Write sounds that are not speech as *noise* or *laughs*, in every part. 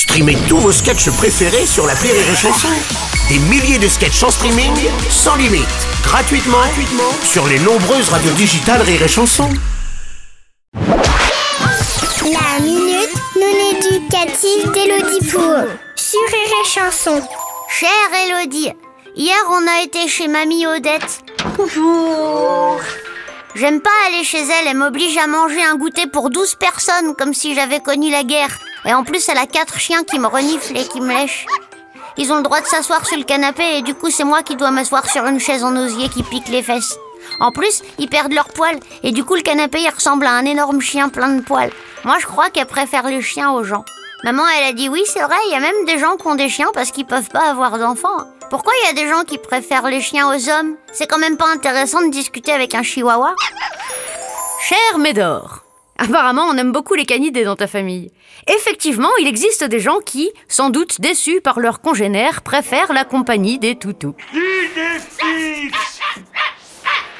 Streamez tous vos sketchs préférés sur la Rire et Chanson. Des milliers de sketchs en streaming, sans limite, gratuitement, sur les nombreuses radios digitales Rire et Chanson. La minute non éducative d'Elodie Pour sur Rire Chanson. Chère Elodie, hier on a été chez Mamie Odette. Bonjour. J'aime pas aller chez elle, elle m'oblige à manger un goûter pour 12 personnes comme si j'avais connu la guerre. Et en plus elle a quatre chiens qui me reniflent et qui me lèchent. Ils ont le droit de s'asseoir sur le canapé et du coup c'est moi qui dois m'asseoir sur une chaise en osier qui pique les fesses. En plus, ils perdent leurs poils et du coup le canapé il ressemble à un énorme chien plein de poils. Moi je crois qu'elle préfère les chiens aux gens. Maman elle a dit oui c'est vrai, il y a même des gens qui ont des chiens parce qu'ils peuvent pas avoir d'enfants. Pourquoi il y a des gens qui préfèrent les chiens aux hommes? C'est quand même pas intéressant de discuter avec un chihuahua Cher Médor, apparemment on aime beaucoup les canidés dans ta famille. Effectivement, il existe des gens qui, sans doute déçus par leurs congénères, préfèrent la compagnie des toutous.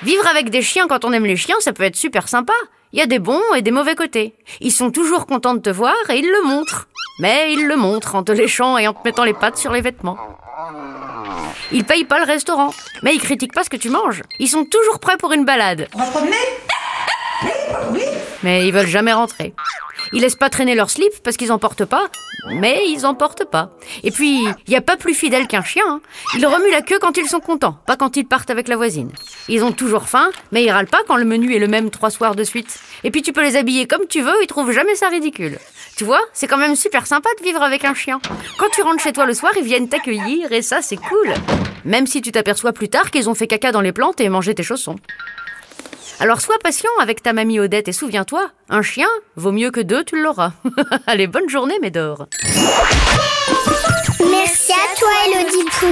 Vivre avec des chiens quand on aime les chiens, ça peut être super sympa. Il y a des bons et des mauvais côtés. Ils sont toujours contents de te voir et ils le montrent. Mais ils le montrent en te léchant et en te mettant les pattes sur les vêtements. Ils payent pas le restaurant, mais ils critiquent pas ce que tu manges. Ils sont toujours prêts pour une balade. Mais ils veulent jamais rentrer. Ils laissent pas traîner leur slip parce qu'ils en portent pas, mais ils en portent pas. Et puis, il y a pas plus fidèle qu'un chien. hein. Ils remuent la queue quand ils sont contents, pas quand ils partent avec la voisine. Ils ont toujours faim, mais ils râlent pas quand le menu est le même trois soirs de suite. Et puis tu peux les habiller comme tu veux, ils trouvent jamais ça ridicule. Tu vois, c'est quand même super sympa de vivre avec un chien. Quand tu rentres chez toi le soir, ils viennent t'accueillir et ça c'est cool. Même si tu t'aperçois plus tard qu'ils ont fait caca dans les plantes et mangé tes chaussons. Alors sois patient avec ta mamie Odette et souviens-toi, un chien vaut mieux que deux, tu l'auras. *laughs* Allez, bonne journée, Médor. Merci à toi, Elodie Pou.